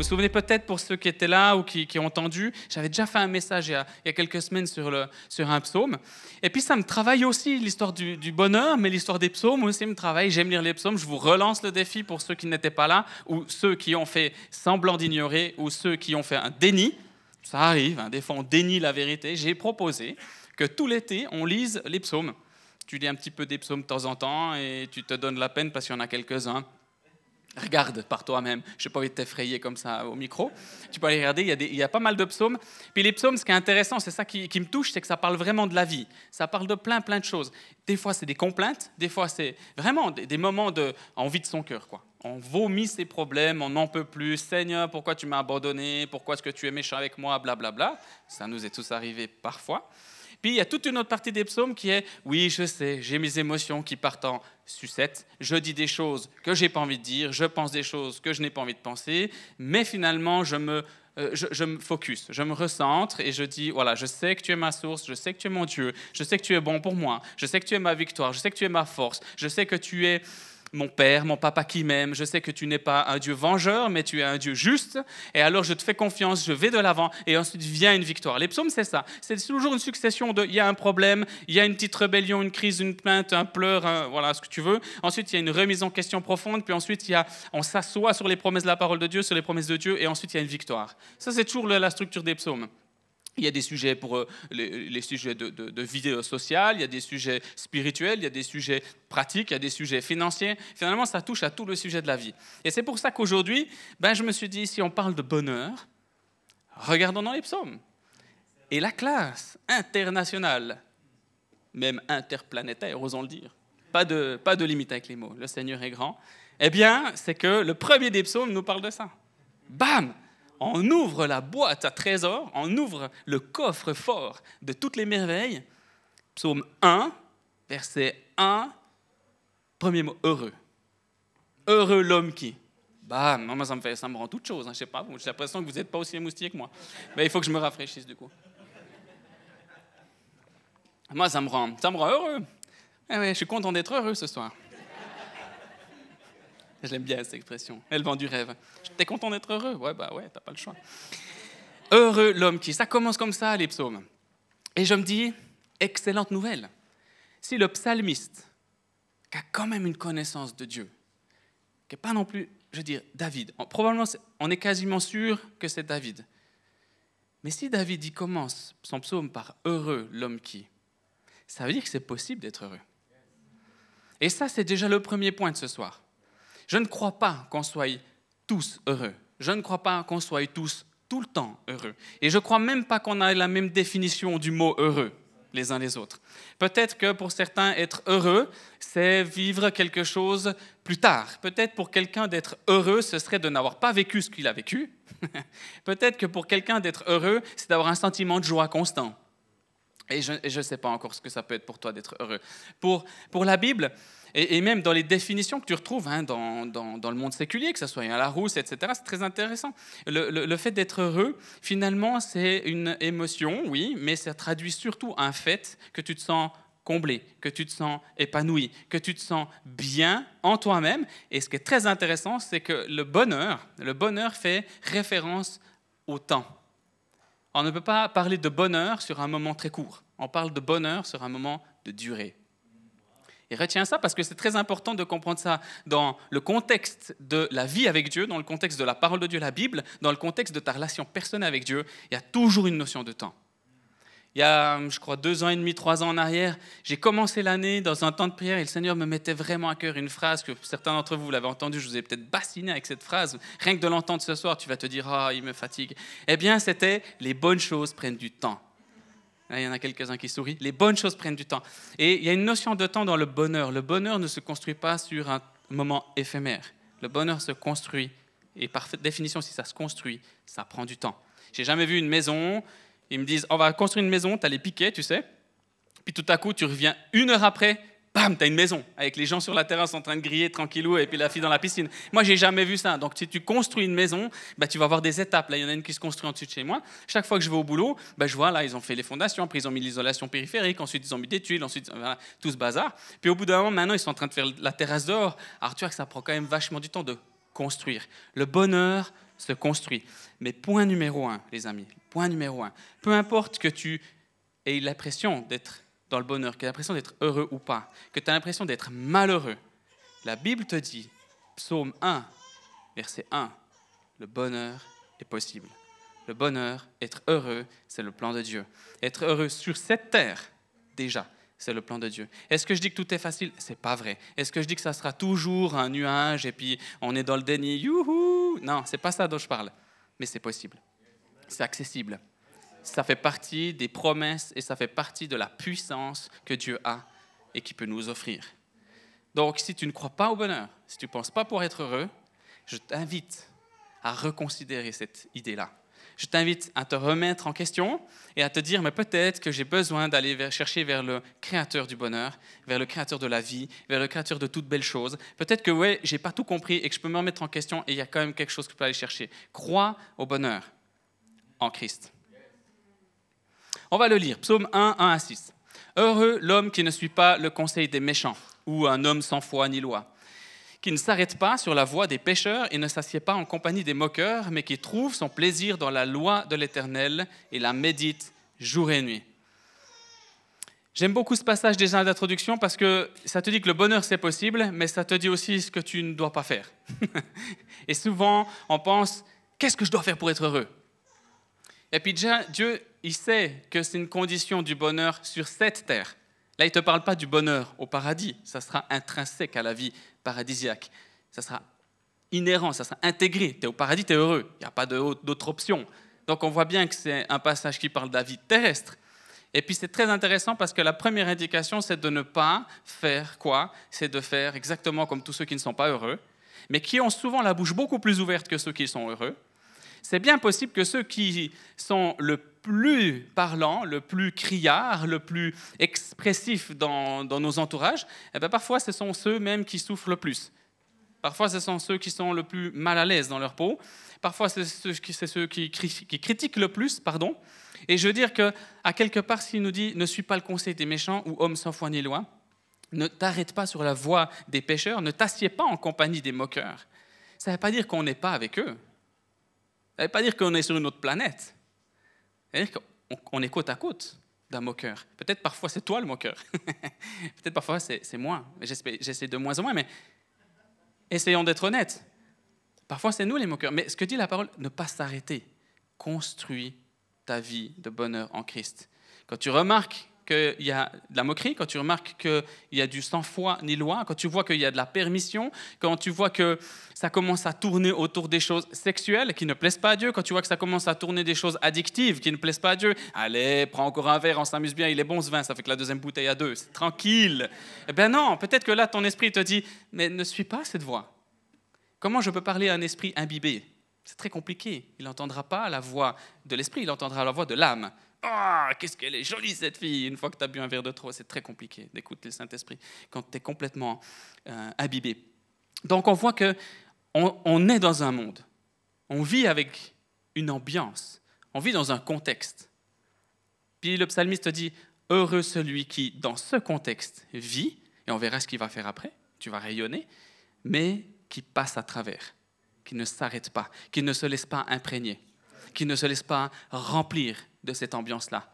Vous souvenez peut-être pour ceux qui étaient là ou qui, ont entendu, j'avais déjà fait un message il y a, quelques semaines sur un psaume. Et puis ça me travaille aussi, l'histoire du, bonheur, mais l'histoire des psaumes aussi me travaille. J'aime lire les psaumes. Je vous relance le défi pour ceux qui n'étaient pas là, ou ceux qui ont fait semblant d'ignorer, ou ceux qui ont fait un déni. Ça arrive, hein, des fois on dénie la vérité. J'ai proposé que tout l'été, on lise les psaumes. Tu lis un petit peu des psaumes de temps en temps et tu te donnes la peine parce qu'il y en a quelques-uns Regarde par toi-même. Je n'ai pas envie de t'effrayer comme ça au micro. Tu peux aller regarder, il y, a y a pas mal de psaumes. Puis les psaumes, ce qui est intéressant, c'est ça qui, me touche, c'est que ça parle vraiment de la vie. Ça parle de plein, plein de choses. Des fois, c'est des complaintes. Des fois, c'est vraiment des, moments de envie de son cœur. Quoi. On vomit ses problèmes, on n'en peut plus. Seigneur, pourquoi tu m'as abandonné? Pourquoi est-ce que tu es méchant avec moi? Blablabla. Bla, bla. Ça nous est tous arrivé parfois. Puis il y a toute une autre partie des psaumes qui est oui, je sais, j'ai mes émotions qui partent en sucette, je dis des choses que j'ai pas envie de dire, je pense des choses que je n'ai pas envie de penser, mais finalement je me euh, je, me focus, je me recentre et je dis, voilà, je sais que tu es ma source, je sais que tu es mon Dieu, je sais que tu es bon pour moi, je sais que tu es ma victoire, je sais que tu es ma force, je sais que tu es mon Père, mon Papa qui m'aime, je sais que tu n'es pas un Dieu vengeur, mais tu es un Dieu juste, et alors je te fais confiance, je vais de l'avant, et ensuite vient une victoire. Les psaumes, c'est ça. C'est toujours une succession de, il y a un problème, il y a une petite rébellion, une crise, une plainte, un pleur, voilà ce que tu veux. Ensuite, il y a une remise en question profonde, puis ensuite, il y a, on s'assoit sur les promesses de la parole de Dieu, sur les promesses de Dieu, et ensuite, il y a une victoire. Ça, c'est toujours la structure des psaumes. Il y a des sujets pour euh, les, sujets de, de, vie sociale, il y a des sujets spirituels, il y a des sujets pratiques, il y a des sujets financiers. Finalement, ça touche à tout le sujet de la vie. Et c'est pour ça qu'aujourd'hui, ben, je me suis dit, si on parle de bonheur, regardons dans les psaumes. Et la classe internationale, même interplanétaire, osons le dire, pas de, pas de limite avec les mots, le Seigneur est grand, eh bien, c'est que le premier des psaumes nous parle de ça. Bam on ouvre la boîte à trésors, on ouvre le coffre fort de toutes les merveilles. Psaume 1, verset 1, premier mot, heureux. Heureux l'homme qui. Bah, moi, ça me, fait, rend toute chose. Hein, je sais pas, j'ai l'impression que vous n'êtes pas aussi émoustillé que moi. Mais il faut que je me rafraîchisse du coup. Moi, ça me rend, ça me rend heureux. Eh je suis content d'être heureux ce soir. Je l'aime bien cette expression. Elle vend du rêve. T'es content d'être heureux? Ouais, bah ouais, t'as pas le choix. Heureux l'homme qui. Ça commence comme ça, les psaumes. Et je me dis, excellente nouvelle. Si le psalmiste, qui a quand même une connaissance de Dieu, qui n'est pas non plus, je veux dire, David, probablement on est quasiment sûr que c'est David. Mais si David y commence son psaume par heureux l'homme qui, ça veut dire que c'est possible d'être heureux. Et ça, c'est déjà le premier point de ce soir. Je ne crois pas qu'on soit tous heureux. Je ne crois pas qu'on soit tous tout le temps heureux. Et je ne crois même pas qu'on ait la même définition du mot heureux les uns les autres. Peut-être que pour certains, être heureux, c'est vivre quelque chose plus tard. Peut-être pour quelqu'un d'être heureux, ce serait de n'avoir pas vécu ce qu'il a vécu. Peut-être que pour quelqu'un d'être heureux, c'est d'avoir un sentiment de joie constant. Et je ne sais pas encore ce que ça peut être pour toi d'être heureux. Pour, pour la Bible, et, même dans les définitions que tu retrouves hein, dans, dans, le monde séculier, que ce soit à la rousse, etc., c'est très intéressant. Le, le, fait d'être heureux, finalement, c'est une émotion, oui, mais ça traduit surtout un fait que tu te sens comblé, que tu te sens épanoui, que tu te sens bien en toi-même. Et ce qui est très intéressant, c'est que le bonheur, le bonheur fait référence au temps. On ne peut pas parler de bonheur sur un moment très court. On parle de bonheur sur un moment de durée. Et retiens ça parce que c'est très important de comprendre ça dans le contexte de la vie avec Dieu, dans le contexte de la parole de Dieu, la Bible, dans le contexte de ta relation personnelle avec Dieu. Il y a toujours une notion de temps. Il y a, je crois, deux ans et demi, trois ans en arrière, j'ai commencé l'année dans un temps de prière et le Seigneur me mettait vraiment à cœur une phrase que certains d'entre vous, l'avez entendue, je vous ai peut-être bassiné avec cette phrase. Rien que de l'entendre ce soir, tu vas te dire, ah, il me fatigue. Eh bien, c'était les bonnes choses prennent du temps. Il y en a quelques-uns qui sourient. Les bonnes choses prennent du temps. Et il y a une notion de temps dans le bonheur. Le bonheur ne se construit pas sur un moment éphémère. Le bonheur se construit. Et par définition, si ça se construit, ça prend du temps. J'ai jamais vu une maison. Ils me disent, on va construire une maison, tu as les piquets, tu sais. Puis tout à coup, tu reviens une heure après, bam, tu as une maison avec les gens sur la terrasse en train de griller tranquillou et puis la fille dans la piscine. Moi, j'ai jamais vu ça. Donc, si tu construis une maison, bah, tu vas avoir des étapes. Là, il y en a une qui se construit en dessus de chez moi. Chaque fois que je vais au boulot, bah, je vois là, ils ont fait les fondations, après ils ont mis l'isolation périphérique, ensuite ils ont mis des tuiles, ensuite voilà, tout ce bazar. Puis au bout d'un moment, maintenant, ils sont en train de faire la terrasse dehors. Alors, tu vois que ça prend quand même vachement du temps de construire. Le bonheur se construit. Mais point numéro un, les amis, point numéro un, peu importe que tu aies l'impression d'être dans le bonheur, que tu as l'impression d'être heureux ou pas, que tu as l'impression d'être malheureux, la Bible te dit, psaume 1, verset 1, le bonheur est possible. Le bonheur, être heureux, c'est le plan de Dieu. Être heureux sur cette terre, déjà, c'est le plan de Dieu. Est-ce que je dis que tout est facile? C'est pas vrai. Est-ce que je dis que ça sera toujours un nuage et puis on est dans le déni? Youhou Non, c'est pas ça dont je parle. Mais c'est possible. C'est accessible ça fait partie des promesses et ça fait partie de la puissance que Dieu a et qui peut nous offrir. Donc, si tu ne crois pas au bonheur, si tu ne penses pas pour être heureux, je t'invite à reconsidérer cette idée-là. Je t'invite à te remettre en question et à te dire, mais peut-être que j'ai besoin d'aller chercher vers le créateur du bonheur, vers le créateur de la vie, vers le créateur de toutes belles choses. Peut-être que, ouais, j'ai pas tout compris et que je peux me remettre en question et il y a quand même quelque chose que je peux aller chercher. Crois au bonheur en Christ. On va le lire, psaume 1, 1 à 6. Heureux l'homme qui ne suit pas le conseil des méchants, ou un homme sans foi ni loi, qui ne s'arrête pas sur la voie des pécheurs et ne s'assied pas en compagnie des moqueurs, mais qui trouve son plaisir dans la loi de l'Éternel et la médite jour et nuit. J'aime beaucoup ce passage déjà d'introduction parce que ça te dit que le bonheur c'est possible, mais ça te dit aussi ce que tu ne dois pas faire. et souvent, on pense, qu'est-ce que je dois faire pour être heureux? Et puis déjà, Dieu, il sait que c'est une condition du bonheur sur cette terre. Là, il ne te parle pas du bonheur au paradis. Ça sera intrinsèque à la vie paradisiaque. Ça sera inhérent, ça sera intégré. Tu es au paradis, tu es heureux. Il n'y a pas d'autre option. Donc on voit bien que c'est un passage qui parle de la vie terrestre. Et puis c'est très intéressant parce que la première indication, c'est de ne pas faire quoi? C'est de faire exactement comme tous ceux qui ne sont pas heureux, mais qui ont souvent la bouche beaucoup plus ouverte que ceux qui sont heureux c'est bien possible que ceux qui sont le plus parlants, le plus criards, le plus expressifs dans, nos entourages, eh bien, parfois ce sont ceux mêmes qui souffrent le plus. Parfois ce sont ceux qui sont le plus mal à l'aise dans leur peau. Parfois c'est ceux, qui, ceux qui, qui, critiquent le plus, pardon. Et je veux dire que à quelque part, s'il nous dit ne suis pas le conseil des méchants ou homme sans foi ni loi, ne t'arrête pas sur la voie des pécheurs, ne t'assieds pas en compagnie des moqueurs. Ça ne veut pas dire qu'on n'est pas avec eux. Ça ne veut pas dire qu'on est sur une autre planète. Ça veut dire qu'on est côte à côte d'un moqueur. Peut-être parfois c'est toi le moqueur. Peut-être parfois c'est moi. J'essaie de moins en moins, mais essayons d'être honnêtes. Parfois c'est nous les moqueurs. Mais ce que dit la parole, ne pas s'arrêter. Construis ta vie de bonheur en Christ. Quand tu remarques qu'il y a de la moquerie, quand tu remarques qu'il y a du sans-foi ni loi, quand tu vois qu'il y a de la permission, quand tu vois que ça commence à tourner autour des choses sexuelles qui ne plaisent pas à Dieu, quand tu vois que ça commence à tourner des choses addictives qui ne plaisent pas à Dieu, allez, prends encore un verre, on s'amuse bien, il est bon ce vin, ça fait que la deuxième bouteille à deux, c'est tranquille. Eh bien non, peut-être que là, ton esprit te dit, mais ne suis pas cette voix. Comment je peux parler à un esprit imbibé? C'est très compliqué. Il n'entendra pas la voix de l'esprit, il entendra la voix de l'âme. Ah, qu'est-ce qu'elle est jolie cette fille. Une fois que tu as bu un verre de trop, c'est très compliqué d'écouter le Saint-Esprit quand tu es complètement euh, imbibé. Donc on voit que on, est dans un monde, on vit avec une ambiance, on vit dans un contexte. Puis le psalmiste dit Heureux celui qui, dans ce contexte, vit, et on verra ce qu'il va faire après, tu vas rayonner, mais qui passe à travers, qui ne s'arrête pas, qui ne se laisse pas imprégner, qui ne se laisse pas remplir de cette ambiance-là.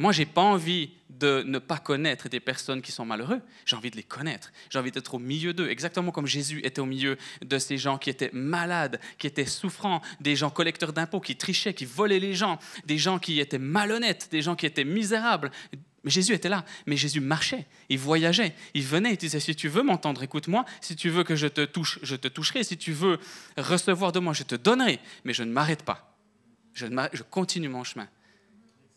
Moi, j'ai pas envie de ne pas connaître des personnes qui sont malheureux. J'ai envie de les connaître. J'ai envie d'être au milieu d'eux, exactement comme Jésus était au milieu de ces gens qui étaient malades, qui étaient souffrants, des gens collecteurs d'impôts, qui trichaient, qui volaient les gens, des gens qui étaient malhonnêtes, des gens qui étaient misérables. Mais Jésus était là, mais Jésus marchait, il voyageait, il venait, il disait, si tu veux m'entendre, écoute-moi, si tu veux que je te touche, je te toucherai, si tu veux recevoir de moi, je te donnerai, mais je ne m'arrête pas, je, je continue mon chemin.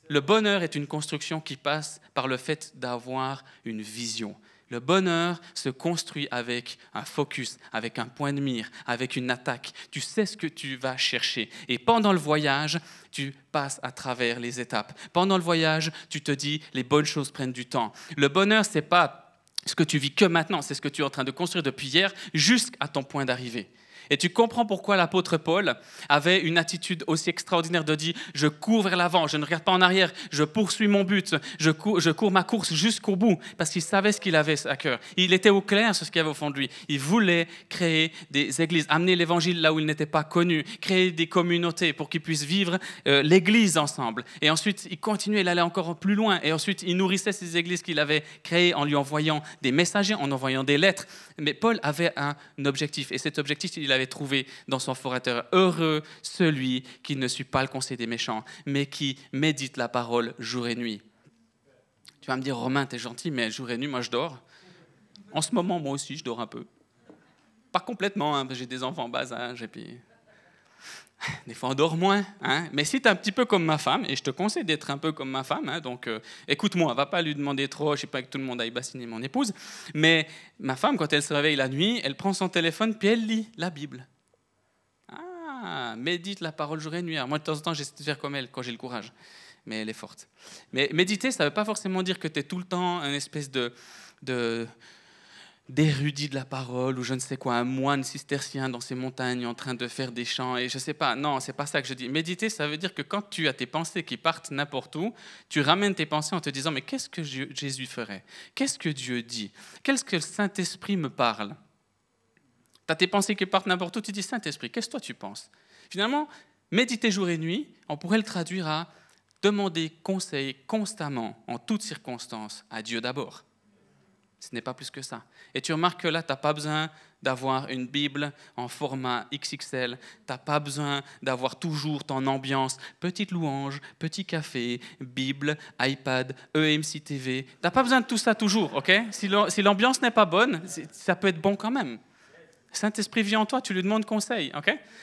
Le bonheur est une construction qui passe par le fait d'avoir une vision. Le bonheur se construit avec un focus, avec un point de mire, avec une attaque. Tu sais ce que tu vas chercher. Et pendant le voyage, tu passes à travers les étapes. Pendant le voyage, tu te dis les bonnes choses prennent du temps. Le bonheur, c'est pas ce que tu vis que maintenant, c'est ce que tu es en train de construire depuis hier jusqu'à ton point d'arrivée. Et tu comprends pourquoi l'apôtre Paul avait une attitude aussi extraordinaire de dire, je cours vers l'avant, je ne regarde pas en arrière, je poursuis mon but, je cours, ma course jusqu'au bout, parce qu'il savait ce qu'il avait à cœur. Il était au clair sur ce qu'il avait au fond de lui. Il voulait créer des églises, amener l'évangile là où il n'était pas connu, créer des communautés pour qu'ils puissent vivre euh, l'église ensemble. Et ensuite, il continuait, il allait encore plus loin. Et ensuite, il nourrissait ces églises qu'il avait créées en lui envoyant des messagers, en envoyant des lettres. Mais Paul avait un objectif. Et cet objectif, il avait trouvé dans son forateur. Heureux celui qui ne suit pas le conseil des méchants, mais qui médite la parole jour et nuit. Tu vas me dire, Romain, t'es gentil, mais jour et nuit, moi je dors. En ce moment, moi aussi, je dors un peu. Pas complètement, hein, j'ai des enfants en bas âge, puis des fois on dort moins. Hein. Mais si tu es un petit peu comme ma femme, et je te conseille d'être un peu comme ma femme, hein, donc euh, écoute-moi, va pas lui demander trop, je sais pas que tout le monde aille bassiner mon épouse, mais ma femme, quand elle se réveille la nuit, elle prend son téléphone, puis elle lit la Bible. Ah, médite la parole jour et nuit. moi, de temps en temps, j'essaie de faire comme elle, quand j'ai le courage. Mais elle est forte. Mais méditer, ça ne veut pas forcément dire que tu es tout le temps un espèce de, de d'érudit de la parole ou je ne sais quoi, un moine cistercien dans ces montagnes en train de faire des chants et je ne sais pas. Non, c'est pas ça que je dis. Méditer, ça veut dire que quand tu as tes pensées qui partent n'importe où, tu ramènes tes pensées en te disant mais qu'est-ce que Jésus ferait? Qu'est-ce que Dieu dit? Qu'est-ce que le Saint-Esprit me parle? Tu as tes pensées qui partent n'importe où, tu dis Saint-Esprit, qu'est-ce que toi tu penses? Finalement, méditer jour et nuit, on pourrait le traduire à demander conseil constamment, en toutes circonstances, à Dieu d'abord. Ce n'est pas plus que ça. Et tu remarques que là, tu n'as pas besoin d'avoir une Bible en format XXL. Tu n'as pas besoin d'avoir toujours ton ambiance. Petite louange, petit café, Bible, iPad, EMC TV. Tu n'as pas besoin de tout ça toujours, ok? Si l'ambiance n'est pas bonne, ça peut être bon quand même. Saint-Esprit vient en toi, tu lui demandes conseil.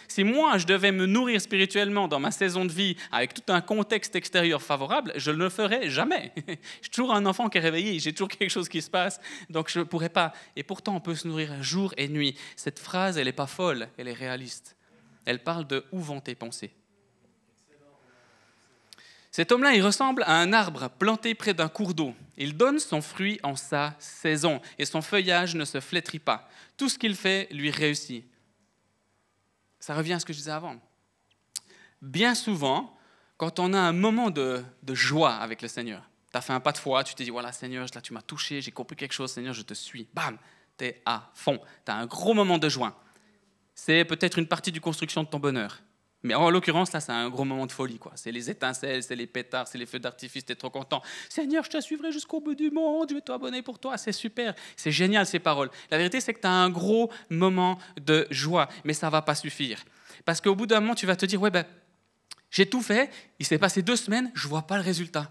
si moi, je devais me nourrir spirituellement dans ma saison de vie avec tout un contexte extérieur favorable, je ne le ferais jamais. suis toujours un enfant qui est réveillé, j'ai toujours quelque chose qui se passe, donc je ne pourrais pas. Et pourtant, on peut se nourrir jour et nuit. Cette phrase, elle n'est pas folle, elle est réaliste. Elle parle de où vont tes pensées. Cet homme-là, il ressemble à un arbre planté près d'un cours d'eau. Il donne son fruit en sa saison et son feuillage ne se flétrit pas. Tout ce qu'il fait lui réussit. Ça revient à ce que je disais avant. Bien souvent, quand on a un moment de, joie avec le Seigneur, tu as fait un pas de foi, tu te dis, voilà Seigneur, là tu m'as touché, j'ai compris quelque chose, Seigneur, je te suis. Bam, tu es à fond. Tu as un gros moment de joie. C'est peut-être une partie du construction de ton bonheur. Mais en l'occurrence, là, c'est un gros moment de folie. quoi. C'est les étincelles, c'est les pétards, c'est les feux d'artifice, tu es trop content. Seigneur, je te suivrai jusqu'au bout du monde, je vais t'abonner pour toi, c'est super. C'est génial ces paroles. La vérité, c'est que tu as un gros moment de joie, mais ça va pas suffire. Parce qu'au bout d'un moment, tu vas te dire, ouais, ben, j'ai tout fait, il s'est passé deux semaines, je vois pas le résultat.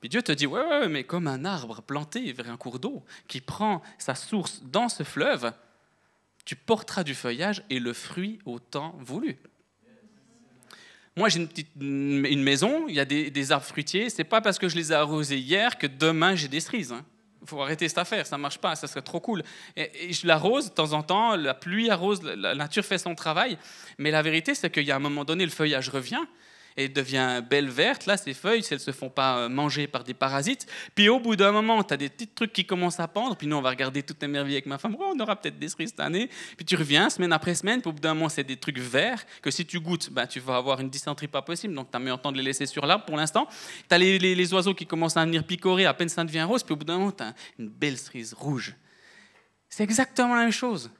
Puis Dieu te dit, ouais, ouais, mais comme un arbre planté vers un cours d'eau qui prend sa source dans ce fleuve, tu porteras du feuillage et le fruit au temps voulu. Moi, j'ai une, maison, il y a des, arbres fruitiers. C'est pas parce que je les ai arrosés hier que demain j'ai des cerises. Hein. faut arrêter cette affaire, ça marche pas, ça serait trop cool. Je l'arrose de temps en temps, la pluie arrose, la nature fait son travail. Mais la vérité, c'est qu'il y a un moment donné, le feuillage revient et devient belle verte. Là, ces feuilles, si elles ne se font pas euh, manger par des parasites. Puis au bout d'un moment, tu as des petits trucs qui commencent à pendre. Puis nous, on va regarder toutes les merveilles avec ma femme. Oh, on aura peut-être des cerises cette année. Puis tu reviens semaine après semaine. Puis au bout d'un moment, c'est des trucs verts que si tu goûtes, ben, tu vas avoir une dysenterie pas possible. Donc tu as mieux en de les laisser sur l'arbre pour l'instant. Tu as les, les, oiseaux qui commencent à venir picorer. À peine ça devient rose. Puis au bout d'un moment, tu as une belle cerise rouge. C'est exactement la même chose.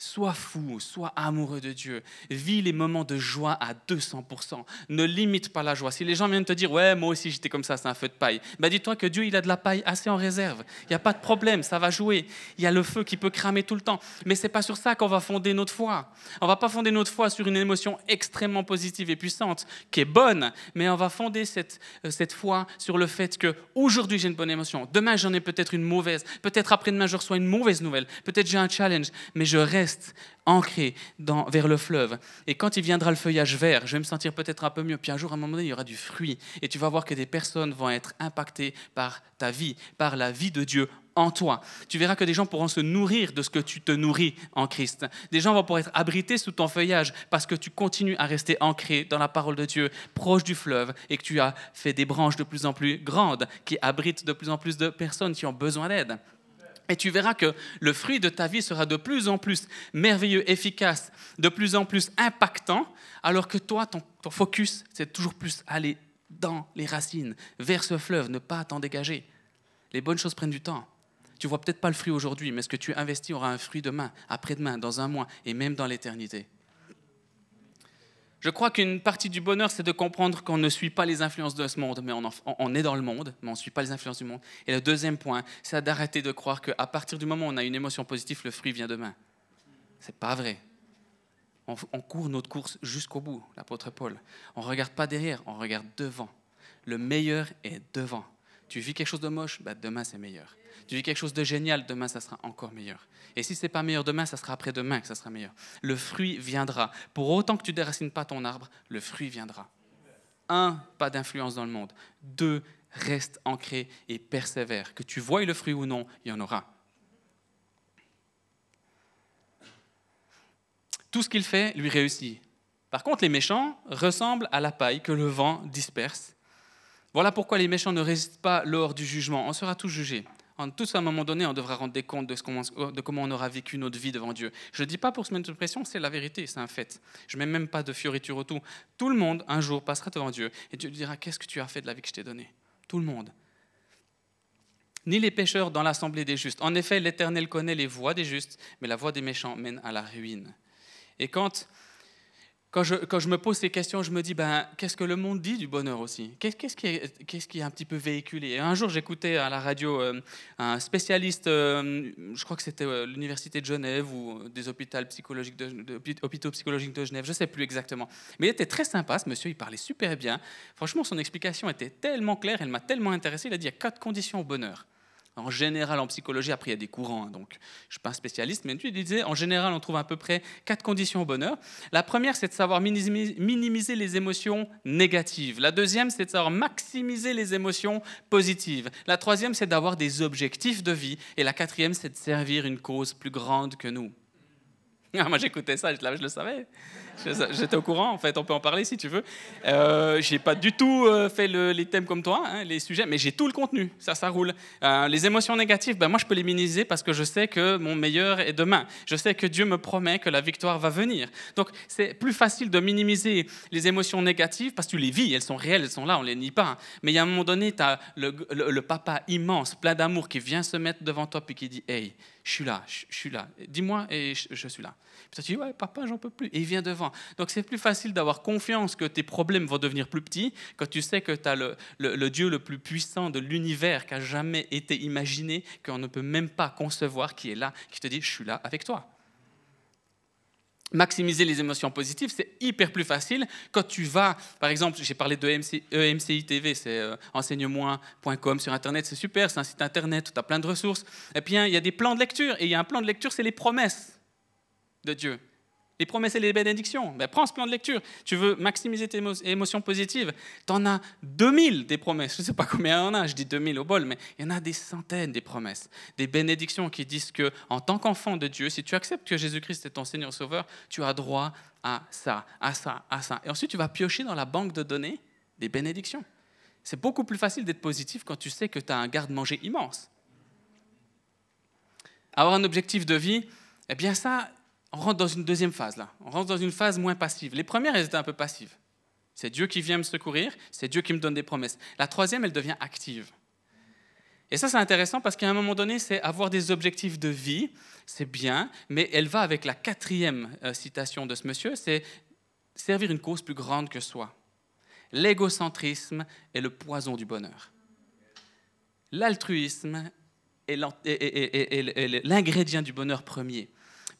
Sois fou, sois amoureux de Dieu. Vis les moments de joie à 200%. Ne limite pas la joie. Si les gens viennent te dire, ouais, moi aussi j'étais comme ça, c'est un feu de paille, bah dis-toi que Dieu, il a de la paille assez en réserve. Il n'y a pas de problème, ça va jouer. Il y a le feu qui peut cramer tout le temps. Mais c'est pas sur ça qu'on va fonder notre foi. On va pas fonder notre foi sur une émotion extrêmement positive et puissante, qui est bonne, mais on va fonder cette, euh, cette foi sur le fait que aujourd'hui j'ai une bonne émotion, demain j'en ai peut-être une mauvaise, peut-être après-demain je reçois une mauvaise nouvelle, peut-être j'ai un challenge, mais je reste ancré dans, vers le fleuve. Et quand il viendra le feuillage vert, je vais me sentir peut-être un peu mieux. Puis un jour, à un moment donné, il y aura du fruit. Et tu vas voir que des personnes vont être impactées par ta vie, par la vie de Dieu en toi. Tu verras que des gens pourront se nourrir de ce que tu te nourris en Christ. Des gens vont pouvoir être abrités sous ton feuillage parce que tu continues à rester ancré dans la parole de Dieu, proche du fleuve, et que tu as fait des branches de plus en plus grandes qui abritent de plus en plus de personnes qui ont besoin d'aide. Et tu verras que le fruit de ta vie sera de plus en plus merveilleux, efficace, de plus en plus impactant, alors que toi, ton, focus, c'est toujours plus aller dans les racines, vers ce fleuve, ne pas t'en dégager. Les bonnes choses prennent du temps. Tu vois peut-être pas le fruit aujourd'hui, mais ce que tu investis aura un fruit demain, après-demain, dans un mois et même dans l'éternité. Je crois qu'une partie du bonheur, c'est de comprendre qu'on ne suit pas les influences de ce monde, mais on, est dans le monde, mais on ne suit pas les influences du monde. Et le deuxième point, c'est d'arrêter de croire qu'à partir du moment où on a une émotion positive, le fruit vient demain. C'est pas vrai. On, court notre course jusqu'au bout, l'apôtre Paul. On ne regarde pas derrière, on regarde devant. Le meilleur est devant. Tu vis quelque chose de moche, bah, demain c'est meilleur. Tu vis quelque chose de génial, demain ça sera encore meilleur. Et si ce n'est pas meilleur demain, ça sera après-demain que ça sera meilleur. Le fruit viendra. Pour autant que tu ne déracines pas ton arbre, le fruit viendra. Un, pas d'influence dans le monde. Deux, reste ancré et persévère. Que tu voies le fruit ou non, il y en aura. Tout ce qu'il fait lui réussit. Par contre, les méchants ressemblent à la paille que le vent disperse voilà pourquoi les méchants ne résistent pas lors du jugement. On sera tous jugés. En tous, à un moment donné, on devra rendre des comptes de, comment on aura vécu notre vie devant Dieu. Je ne dis pas pour se mettre de pression, c'est la vérité, c'est un fait. Je ne mets même pas de fioriture autour. Tout le monde, un jour, passera devant Dieu et Dieu dira Qu'est-ce que tu as fait de la vie que je t'ai donnée? Tout le monde. Ni les pécheurs dans l'assemblée des justes. En effet, l'Éternel connaît les voies des justes, mais la voie des méchants mène à la ruine. Et quand quand je, me pose ces questions, je me dis, ben, qu'est-ce que le monde dit du bonheur aussi? Qu'est-ce qui, est, un petit peu véhiculé? Un jour, j'écoutais à la radio euh, un spécialiste, euh, je crois que c'était euh, l'Université de Genève ou des hôpitaux psychologiques de, hôpitaux psychologiques de Genève, je ne sais plus exactement. Mais il était très sympa, ce monsieur, il parlait super bien. Franchement, son explication était tellement claire, elle m'a tellement intéressé. Il a dit, il y a quatre conditions au bonheur en général en psychologie, après il y a des courants, hein, donc je ne suis pas un spécialiste, mais tu disais, en général on trouve à peu près quatre conditions au bonheur. La première, c'est de savoir minimiser les émotions négatives. La deuxième, c'est de savoir maximiser les émotions positives. La troisième, c'est d'avoir des objectifs de vie. Et la quatrième, c'est de servir une cause plus grande que nous. Ah, moi j'écoutais ça, je, je le savais. J'étais au courant, en fait, on peut en parler si tu veux. Euh, j'ai pas du tout euh, fait les thèmes comme toi, hein, les sujets, mais j'ai tout le contenu, ça, ça roule. Euh, les émotions négatives, ben, moi je peux les minimiser parce que je sais que mon meilleur est demain. Je sais que Dieu me promet que la victoire va venir. Donc c'est plus facile de minimiser les émotions négatives parce que tu les vis, elles sont réelles, elles sont là, on les nie pas. Mais il y a un moment donné, tu as le, le, papa immense, plein d'amour, qui vient se mettre devant toi puis qui dit Hey, je suis là, je, suis là. Dis-moi et je, suis là. Puis tu dis, ouais, papa, j'en peux plus. Et il vient devant. Donc c'est plus facile d'avoir confiance que tes problèmes vont devenir plus petits quand tu sais que tu as le, le, Dieu le plus puissant de l'univers qui a jamais été imaginé, qu'on ne peut même pas concevoir, qui est là, qui te dit, je suis là avec toi maximiser les émotions positives, c'est hyper plus facile quand tu vas, par exemple, j'ai parlé de EMCI TV, c'est euh, enseigne-moi.com sur Internet, c'est super, c'est un site Internet où tu as plein de ressources. Et puis, il y a des plans de lecture, et il y a un plan de lecture, c'est les promesses de Dieu. Les promesses et les bénédictions. Ben, prends ce plan de lecture. Tu veux maximiser tes émotions positives. Tu en as 2000 des promesses. Je ne sais pas combien il y en a, je dis 2000 au bol, mais il y en a des centaines des promesses. Des bénédictions qui disent que, en tant qu'enfant de Dieu, si tu acceptes que Jésus-Christ est ton Seigneur Sauveur, tu as droit à ça, à ça, à ça. Et ensuite, tu vas piocher dans la banque de données des bénédictions. C'est beaucoup plus facile d'être positif quand tu sais que tu as un garde-manger immense. Avoir un objectif de vie, eh bien ça, on rentre dans une deuxième phase là. On rentre dans une phase moins passive. Les premières, elles étaient un peu passives. C'est Dieu qui vient me secourir, c'est Dieu qui me donne des promesses. La troisième, elle devient active. Et ça, c'est intéressant parce qu'à un moment donné, c'est avoir des objectifs de vie, c'est bien, mais elle va avec la quatrième euh, citation de ce monsieur, c'est servir une cause plus grande que soi. L'égocentrisme est le poison du bonheur. L'altruisme est l'ingrédient du bonheur premier.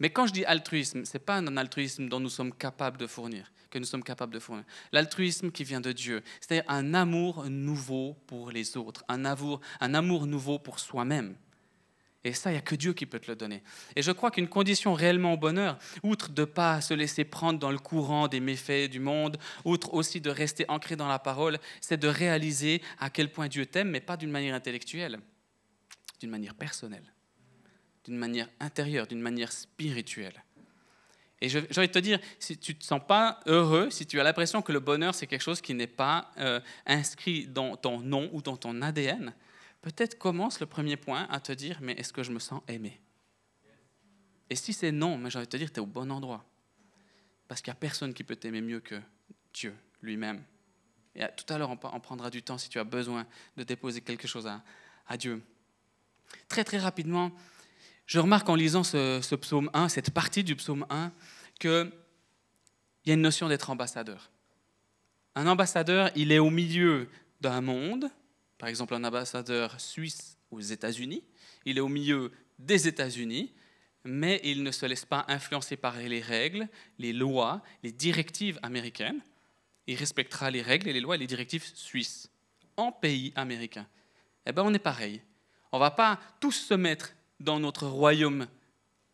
Mais quand je dis altruisme, ce n'est pas un altruisme dont nous sommes capables de fournir, que nous sommes capables de fournir. L'altruisme qui vient de Dieu, c'est-à-dire un amour nouveau pour les autres, un amour, un amour nouveau pour soi-même. Et ça, il n'y a que Dieu qui peut te le donner. Et je crois qu'une condition réellement au bonheur, outre de ne pas se laisser prendre dans le courant des méfaits du monde, outre aussi de rester ancré dans la parole, c'est de réaliser à quel point Dieu t'aime, mais pas d'une manière intellectuelle d'une manière personnelle, d'une manière intérieure, d'une manière spirituelle. Et j'ai envie de te dire, si tu ne te sens pas heureux, si tu as l'impression que le bonheur, c'est quelque chose qui n'est pas euh, inscrit dans ton nom ou dans ton ADN, peut-être commence le premier point à te dire, mais est-ce que je me sens aimé? Et si c'est non, mais j'ai envie de te dire, tu es au bon endroit. Parce qu'il n'y a personne qui peut t'aimer mieux que Dieu lui-même. Et tout à l'heure, on prendra du temps si tu as besoin de déposer quelque chose à, à Dieu. Très très rapidement, je remarque en lisant ce, psaume 1, cette partie du psaume 1, qu'il y a une notion d'être ambassadeur. Un ambassadeur, il est au milieu d'un monde, par exemple un ambassadeur suisse aux États-Unis, il est au milieu des États-Unis, mais il ne se laisse pas influencer par les règles, les lois, les directives américaines. Il respectera les règles et les lois et les directives suisses en pays américain. Eh bien, on est pareil. On ne va pas tous se mettre dans notre royaume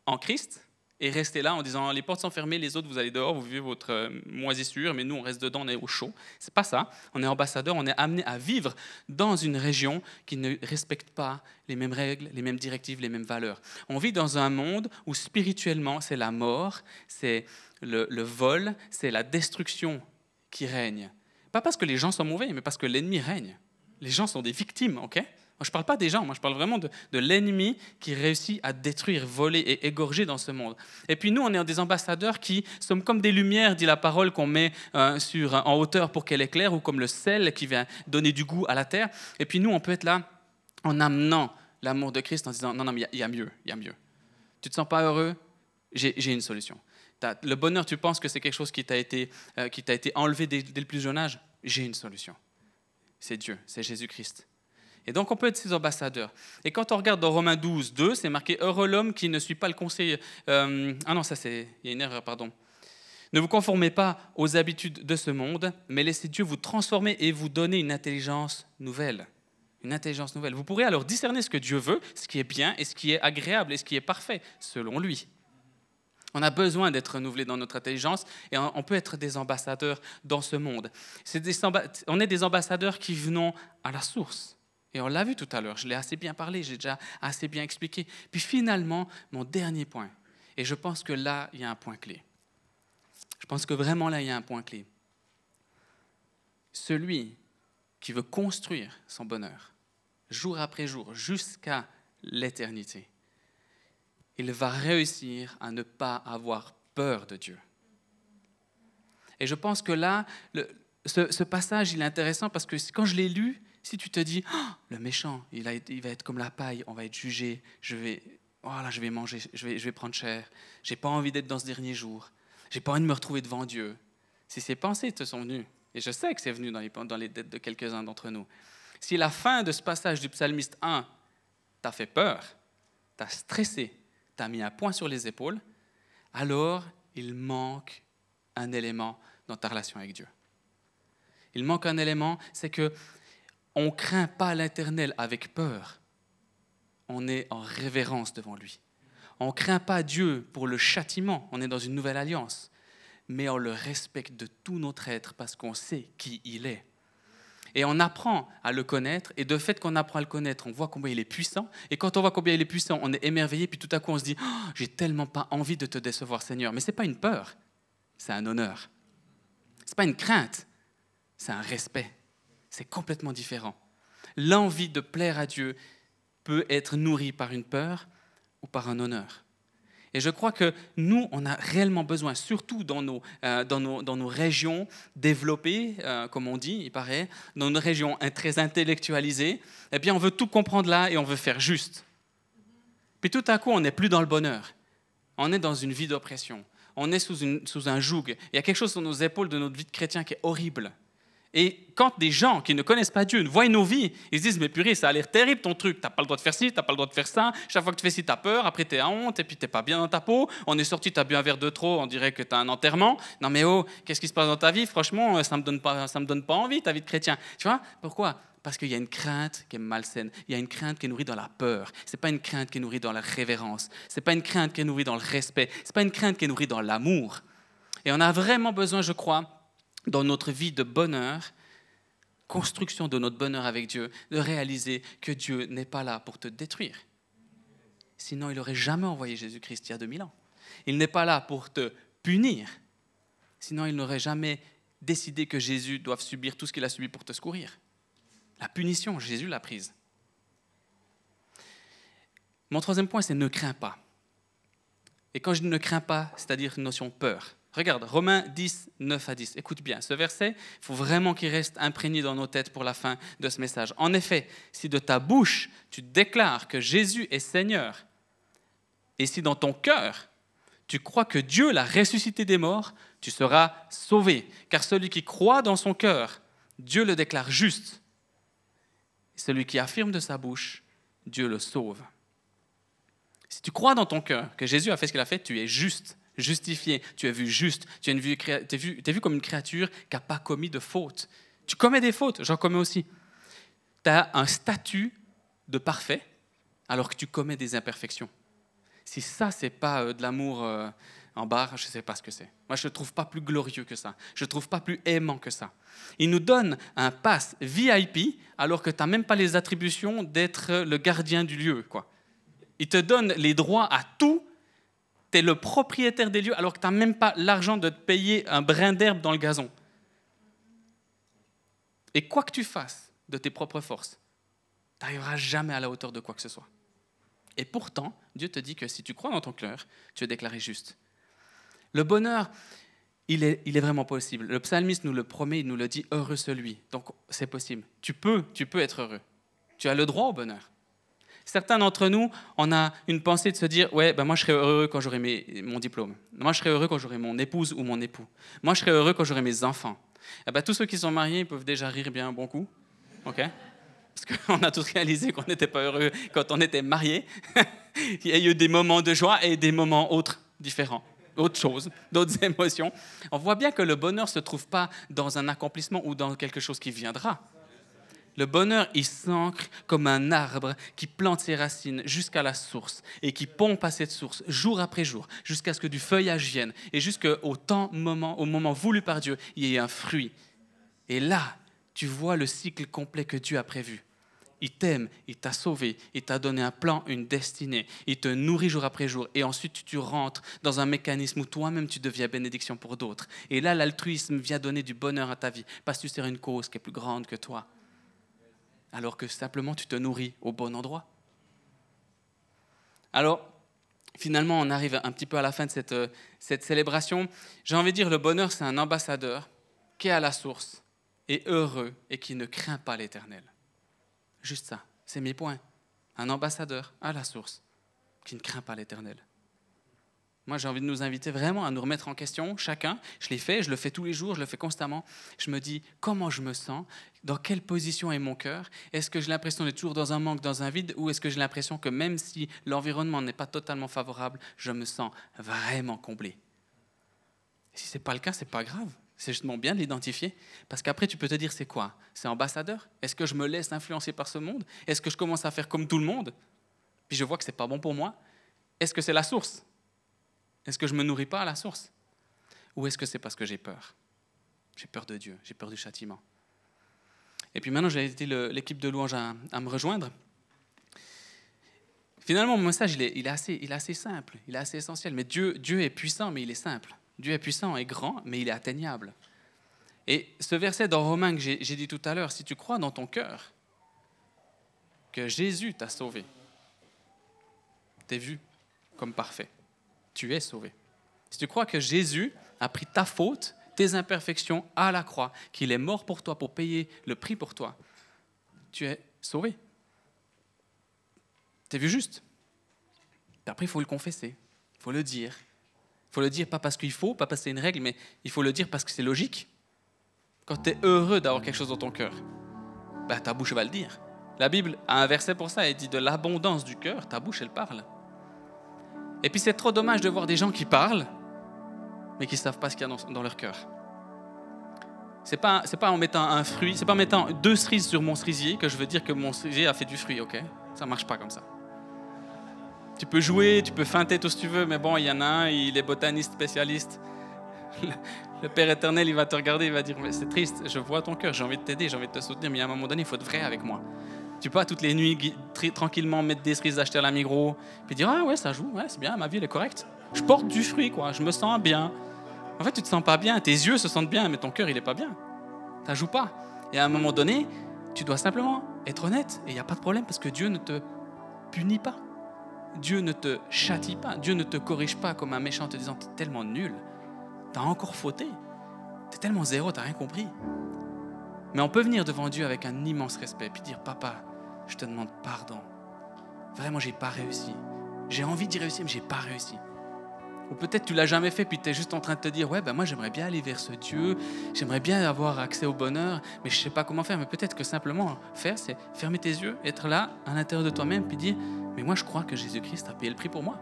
en Christ et rester là en disant les portes sont fermées, les autres vous allez dehors, vous vivez votre euh, moisissure, mais nous on reste dedans, on est au chaud. C'est pas ça. On est ambassadeur, on est amené à vivre dans une région qui ne respecte pas les mêmes règles, les mêmes directives, les mêmes valeurs. On vit dans un monde où spirituellement c'est la mort, c'est le, le vol, c'est la destruction qui règne. Pas parce que les gens sont mauvais, mais parce que l'ennemi règne. Les gens sont des victimes, ok? Je ne parle pas des gens, moi je parle vraiment de, l'ennemi qui réussit à détruire, voler et égorger dans ce monde. Et puis nous, on est des ambassadeurs qui sommes comme des lumières, dit la parole, qu'on met euh, sur, en hauteur pour qu'elle éclaire, ou comme le sel qui vient donner du goût à la terre. Et puis nous, on peut être là en amenant l'amour de Christ en disant, non, non, mais il y, a mieux, il y a mieux. Tu te sens pas heureux? J'ai une solution. Le bonheur, tu penses que c'est quelque chose qui t'a été, euh, été enlevé dès le plus jeune âge? J'ai une solution. C'est Dieu, c'est Jésus-Christ. Et donc on peut être ses ambassadeurs. Et quand on regarde dans Romains 12, 2, c'est marqué Heureux l'homme qui ne suit pas le conseil. Euh, ah non, ça c'est. Il y a une erreur, pardon. Ne vous conformez pas aux habitudes de ce monde, mais laissez Dieu vous transformer et vous donner une intelligence nouvelle. Une intelligence nouvelle. Vous pourrez alors discerner ce que Dieu veut, ce qui est bien et ce qui est agréable et ce qui est parfait, selon lui. On a besoin d'être renouvelé dans notre intelligence et on peut être des ambassadeurs dans ce monde. on est des ambassadeurs qui venons à la source. Et on l'a vu tout à l'heure, je l'ai assez bien parlé, j'ai déjà assez bien expliqué. Puis finalement, mon dernier point, et je pense que là, il y a un point clé. Je pense que vraiment là, il y a un point clé. Celui qui veut construire son bonheur, jour après jour, jusqu'à l'éternité, il va réussir à ne pas avoir peur de Dieu. Et je pense que là, ce, ce, passage, il est intéressant parce que quand je l'ai lu, si tu te dis, oh, le méchant, il, va être comme la paille, on va être jugé, je vais, voilà, je vais manger, je vais, je vais prendre cher, j'ai pas envie d'être dans ce dernier jour, j'ai pas envie de me retrouver devant Dieu. Si ces pensées te sont venues, et je sais que c'est venu dans les, dans les de quelques-uns d'entre nous, si la fin de ce passage du psalmiste 1 t'a fait peur, t'a stressé, t'a mis un point sur les épaules, alors il manque un élément dans ta relation avec Dieu. Il manque un élément, c'est que on ne craint pas l'Éternel avec peur. On est en révérence devant lui. On ne craint pas Dieu pour le châtiment. On est dans une nouvelle alliance. Mais on le respecte de tout notre être parce qu'on sait qui il est. Et on apprend à le connaître. Et de fait qu'on apprend à le connaître, on voit combien il est puissant. Et quand on voit combien il est puissant, on est émerveillé. Puis tout à coup, on se dit oh, J'ai tellement pas envie de te décevoir, Seigneur. Mais ce n'est pas une peur, c'est un honneur. Ce n'est pas une crainte, c'est un respect. C'est complètement différent. L'envie de plaire à Dieu peut être nourrie par une peur ou par un honneur. Et je crois que nous, on a réellement besoin, surtout dans nos, euh, dans nos, dans nos régions développées, euh, comme on dit, il paraît, dans nos régions très intellectualisées, eh bien, on veut tout comprendre là et on veut faire juste. Puis tout à coup, on n'est plus dans le bonheur. On est dans une vie d'oppression. On est sous, une, sous un joug. Il y a quelque chose sur nos épaules de notre vie de chrétien qui est horrible. Et quand des gens qui ne connaissent pas Dieu voient nos vies, ils se disent Mais purée, ça a l'air terrible ton truc. Tu n'as pas le droit de faire ci, tu n'as pas le droit de faire ça. Chaque fois que tu fais ci, tu as peur. Après, tu es à honte et puis tu n'es pas bien dans ta peau. On est sorti, tu as bu un verre de trop, on dirait que tu as un enterrement. Non, mais oh, qu'est-ce qui se passe dans ta vie? Franchement, ça ne me, donne pas, ça me donne pas envie, ta vie de chrétien. Tu vois? Pourquoi? Parce qu'il y a une crainte qui est malsaine. Il y a une crainte qui est nourrie dans la peur. Ce n'est pas une crainte qui est nourrie dans la révérence. Ce n'est pas une crainte qui est nourrie dans le respect. Ce n'est pas une crainte qui est nourrie dans l'amour. Et on a vraiment besoin, je crois, dans notre vie de bonheur, construction de notre bonheur avec Dieu, de réaliser que Dieu n'est pas là pour te détruire. Sinon, il n'aurait jamais envoyé Jésus-Christ il y a 2000 ans. Il n'est pas là pour te punir. Sinon, il n'aurait jamais décidé que Jésus doive subir tout ce qu'il a subi pour te secourir. La punition, Jésus l'a prise. Mon troisième point, c'est ne crains pas. Et quand je dis ne crains pas, c'est-à-dire notion peur. Regarde, Romains 10, 9 à 10. Écoute bien, ce verset, il faut vraiment qu'il reste imprégné dans nos têtes pour la fin de ce message. En effet, si de ta bouche tu déclares que Jésus est Seigneur, et si dans ton cœur tu crois que Dieu l'a ressuscité des morts, tu seras sauvé. Car celui qui croit dans son cœur, Dieu le déclare juste. celui qui affirme de sa bouche, Dieu le sauve. Si tu crois dans ton cœur que Jésus a fait ce qu'il a fait, tu es juste justifié, tu es vu juste, tu es, vu, comme une créature qui n'a pas commis de faute. Tu commets des fautes, j'en commets aussi. Tu as un statut de parfait alors que tu commets des imperfections. Si ça, c'est pas euh, de l'amour euh, en barre, je ne sais pas ce que c'est. Moi, je ne trouve pas plus glorieux que ça. Je ne trouve pas plus aimant que ça. Il nous donne un pass VIP alors que tu n'as même pas les attributions d'être le gardien du lieu. Quoi. Il te donne les droits à tout tu es le propriétaire des lieux alors que tu n'as même pas l'argent de te payer un brin d'herbe dans le gazon. Et quoi que tu fasses de tes propres forces, tu n'arriveras jamais à la hauteur de quoi que ce soit. Et pourtant, Dieu te dit que si tu crois dans ton cœur, tu es déclaré juste. Le bonheur, il est, il est vraiment possible. Le psalmiste nous le promet, il nous le dit, heureux celui. Donc c'est possible. Tu peux, tu peux être heureux. Tu as le droit au bonheur. Certains d'entre nous, on a une pensée de se dire Ouais, ben moi je serai heureux quand j'aurai mon diplôme. Moi je serai heureux quand j'aurai mon épouse ou mon époux. Moi je serai heureux quand j'aurai mes enfants. Eh ben, tous ceux qui sont mariés peuvent déjà rire bien un bon coup. OK? Parce qu'on a tous réalisé qu'on n'était pas heureux quand on était mariés. Il y a eu des moments de joie et des moments autres, différents autre chose, d'autres émotions. On voit bien que le bonheur ne se trouve pas dans un accomplissement ou dans quelque chose qui viendra. Le bonheur, il s'ancre comme un arbre qui plante ses racines jusqu'à la source et qui pompe à cette source jour après jour jusqu'à ce que du feuillage vienne et jusqu'au temps, moment, au moment voulu par Dieu, il y ait un fruit. Et là, tu vois le cycle complet que Dieu a prévu. Il t'aime, il t'a sauvé, il t'a donné un plan, une destinée, il te nourrit jour après jour, et ensuite tu rentres dans un mécanisme où toi-même tu deviens bénédiction pour d'autres. Et là, l'altruisme vient donner du bonheur à ta vie, parce que tu sers une cause qui est plus grande que toi alors que simplement tu te nourris au bon endroit. Alors, finalement, on arrive un petit peu à la fin de cette, euh, cette célébration. J'ai envie de dire, le bonheur, c'est un ambassadeur qui est à la source et heureux et qui ne craint pas l'éternel. Juste ça, c'est mes points. Un ambassadeur à la source qui ne craint pas l'éternel. Moi, j'ai envie de nous inviter vraiment à nous remettre en question, chacun. Je l'ai fait, je le fais tous les jours, je le fais constamment. Je me dis comment je me sens, dans quelle position est mon cœur? Est-ce que j'ai l'impression d'être toujours dans un manque, dans un vide, ou est-ce que j'ai l'impression que même si l'environnement n'est pas totalement favorable, je me sens vraiment comblé? Si ce n'est pas le cas, ce n'est pas grave. C'est justement bien de l'identifier. Parce qu'après, tu peux te dire, c'est quoi? C'est ambassadeur? Est-ce que je me laisse influencer par ce monde? Est-ce que je commence à faire comme tout le monde? Puis je vois que ce n'est pas bon pour moi Est-ce que c'est la source? Est-ce que je ne me nourris pas à la source? Ou est-ce que c'est parce que j'ai peur? J'ai peur de Dieu, j'ai peur du châtiment. Et puis maintenant, j'ai été l'équipe de louange à, me rejoindre. Finalement, mon message, il est, assez, simple, il est assez essentiel. Mais Dieu, Dieu est puissant, mais il est simple. Dieu est puissant et grand, mais il est atteignable. Et ce verset dans Romains que j'ai dit tout à l'heure, si tu crois dans ton cœur que Jésus t'a sauvé, t'es vu comme parfait tu es sauvé. Si tu crois que Jésus a pris ta faute, tes imperfections à la croix, qu'il est mort pour toi, pour payer le prix pour toi, tu es sauvé. Tu es vu juste. après, il faut le confesser, il faut le dire. Il faut le dire pas parce qu'il faut, pas parce que c'est une règle, mais il faut le dire parce que c'est logique. Quand tu es heureux d'avoir quelque chose dans ton cœur, bah, ta bouche va le dire. La Bible a un verset pour ça, elle dit de l'abondance du cœur, ta bouche, elle parle. Et puis c'est trop dommage de voir des gens qui parlent, mais qui ne savent pas ce qu'il y a dans, leur cœur. C'est pas, pas en mettant un fruit, c'est pas en mettant deux cerises sur mon cerisier que je veux dire que mon cerisier a fait du fruit, ok? Ça marche pas comme ça. Tu peux jouer, tu peux feinter tout ce que tu veux, mais bon, il y en a un, il est botaniste spécialiste. Le Père éternel, il va te regarder, il va dire, c'est triste, je vois ton cœur, j'ai envie de t'aider, j'ai envie de te soutenir, mais à un moment donné, il faut être vrai avec moi. Tu peux toutes les nuits tranquillement mettre des cerises acheter la Migros, puis dire, ah ouais, ça joue, ouais, c'est bien, ma vie, elle est correcte. Je porte du fruit, quoi, je me sens bien. En fait, tu te sens pas bien, tes yeux se sentent bien, mais ton cœur, il est pas bien. Ça joue pas. Et à un moment donné, tu dois simplement être honnête, et il n'y a pas de problème, parce que Dieu ne te punit pas. Dieu ne te châtie pas. Dieu ne te corrige pas comme un méchant te disant, tu es tellement nul, tu as encore fauté. Tu es tellement zéro, tu n'as rien compris. Mais on peut venir devant Dieu avec un immense respect, puis dire, papa, je te demande pardon. Vraiment, j'ai pas réussi. J'ai envie d'y réussir, mais j'ai pas réussi. Ou peut-être tu l'as jamais fait, puis tu es juste en train de te dire, ouais, ben moi j'aimerais bien aller vers ce Dieu, j'aimerais bien avoir accès au bonheur, mais je sais pas comment faire. Mais peut-être que simplement faire, c'est fermer tes yeux, être là, à l'intérieur de toi-même, puis dire, mais moi je crois que Jésus-Christ a payé le prix pour moi.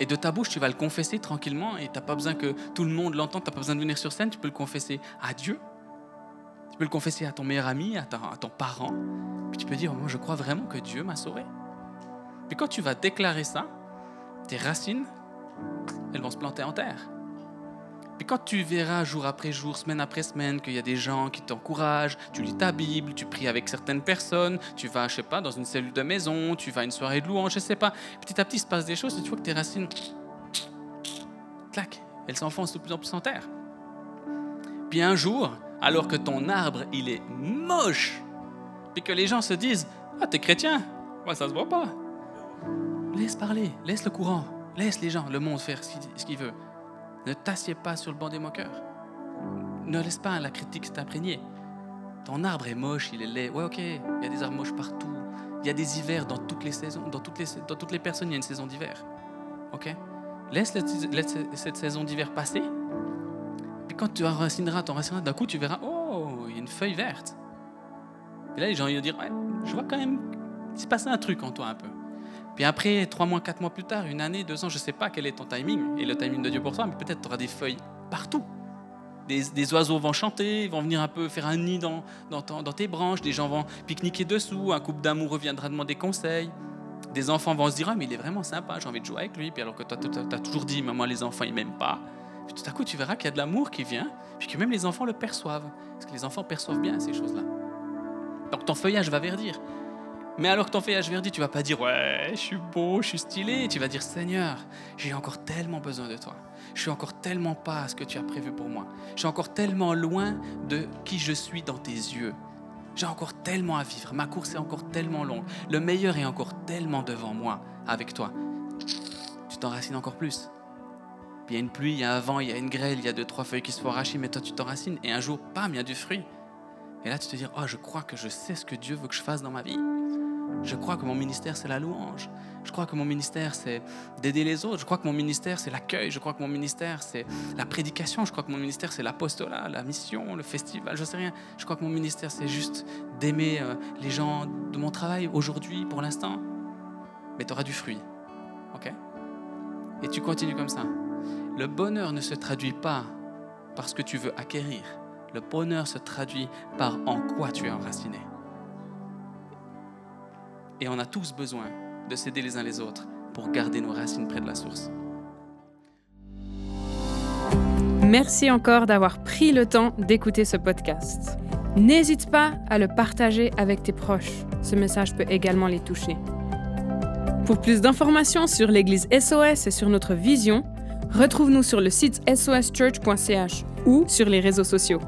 Et de ta bouche, tu vas le confesser tranquillement, et tu n'as pas besoin que tout le monde l'entende, tu n'as pas besoin de venir sur scène, tu peux le confesser à Dieu, tu peux le confesser à ton meilleur ami, à, à ton parent, puis tu peux dire, moi je crois vraiment que Dieu m'a sauvé. Puis quand tu vas déclarer ça, tes racines, elles vont se planter en terre. Puis quand tu verras jour après jour, semaine après semaine, qu'il y a des gens qui t'encouragent, tu lis ta Bible, tu pries avec certaines personnes, tu vas, je sais pas, dans une cellule de maison, tu vas à une soirée de louange, je sais pas, petit à petit il se passe des choses et tu vois que tes racines, clac, elles s'enfoncent de plus en plus en terre. Puis un jour, alors que ton arbre, il est moche, puis que les gens se disent, ah, t'es chrétien, moi ça se voit pas. Laisse parler, laisse le courant, laisse les gens, le monde faire ce qu'il veut. Ne t'assieds pas sur le banc des moqueurs. Ne laisse pas la critique t'imprégner. Ton arbre est moche, il est laid. Ouais, ok, il y a des arbres moches partout. Il y a des hivers dans toutes les saisons, dans toutes les, dans toutes les personnes, il y a une saison d'hiver. Ok? Laisse, cette saison d'hiver passer. Quand tu enracineras ton racine, d'un coup, tu verras, oh, il y a une feuille verte. Et là, les gens vont dire, ouais, je vois quand même, il s'est passé un truc en toi un peu. Puis après, trois mois, quatre mois plus tard, une année, deux ans, je ne sais pas quel est ton timing et le timing de Dieu pour toi, mais peut-être tu auras des feuilles partout. Des, oiseaux vont chanter, vont venir un peu faire un nid dans, dans, tes branches, des gens vont pique-niquer dessous, un couple d'amour reviendra demander conseil. Des enfants vont se dire Ah, mais il est vraiment sympa, j'ai envie de jouer avec lui. Puis alors que toi, tu as toujours dit Maman, les enfants, ils m'aiment pas. Puis tout à coup, tu verras qu'il y a de l'amour qui vient, puis que même les enfants le perçoivent. Parce que les enfants perçoivent bien ces choses-là. Donc ton feuillage va verdir. Mais alors que ton feuillage verdit, tu vas pas dire ouais, je suis beau, je suis stylé. Tu vas dire Seigneur, j'ai encore tellement besoin de toi. Je suis encore tellement pas à ce que tu as prévu pour moi. Je suis encore tellement loin de qui je suis dans tes yeux. J'ai encore tellement à vivre. Ma course est encore tellement longue. Le meilleur est encore tellement devant moi avec toi. Tu t'enracines encore plus. Il y a une pluie, il y a un vent, il y a une grêle, il y a deux, trois feuilles qui se font arracher, mais toi tu t'enracines. Et un jour, pam, il y a du fruit. Et là, tu te dis, oh, je crois que je sais ce que Dieu veut que je fasse dans ma vie. Je crois que mon ministère, c'est la louange. Je crois que mon ministère, c'est d'aider les autres. Je crois que mon ministère, c'est l'accueil. Je crois que mon ministère, c'est la prédication. Je crois que mon ministère, c'est l'apostolat, la mission, le festival. Je sais rien. Je crois que mon ministère, c'est juste d'aimer euh, les gens de mon travail aujourd'hui, pour l'instant. Mais tu auras du fruit. OK? Et tu continues comme ça. Le bonheur ne se traduit pas par ce que tu veux acquérir. Le bonheur se traduit par en quoi tu es enraciné. Et on a tous besoin de s'aider les uns les autres pour garder nos racines près de la source. Merci encore d'avoir pris le temps d'écouter ce podcast. N'hésite pas à le partager avec tes proches. Ce message peut également les toucher. Pour plus d'informations sur l'Église SOS et sur notre vision, retrouve-nous sur le site soschurch.ch ou sur les réseaux sociaux.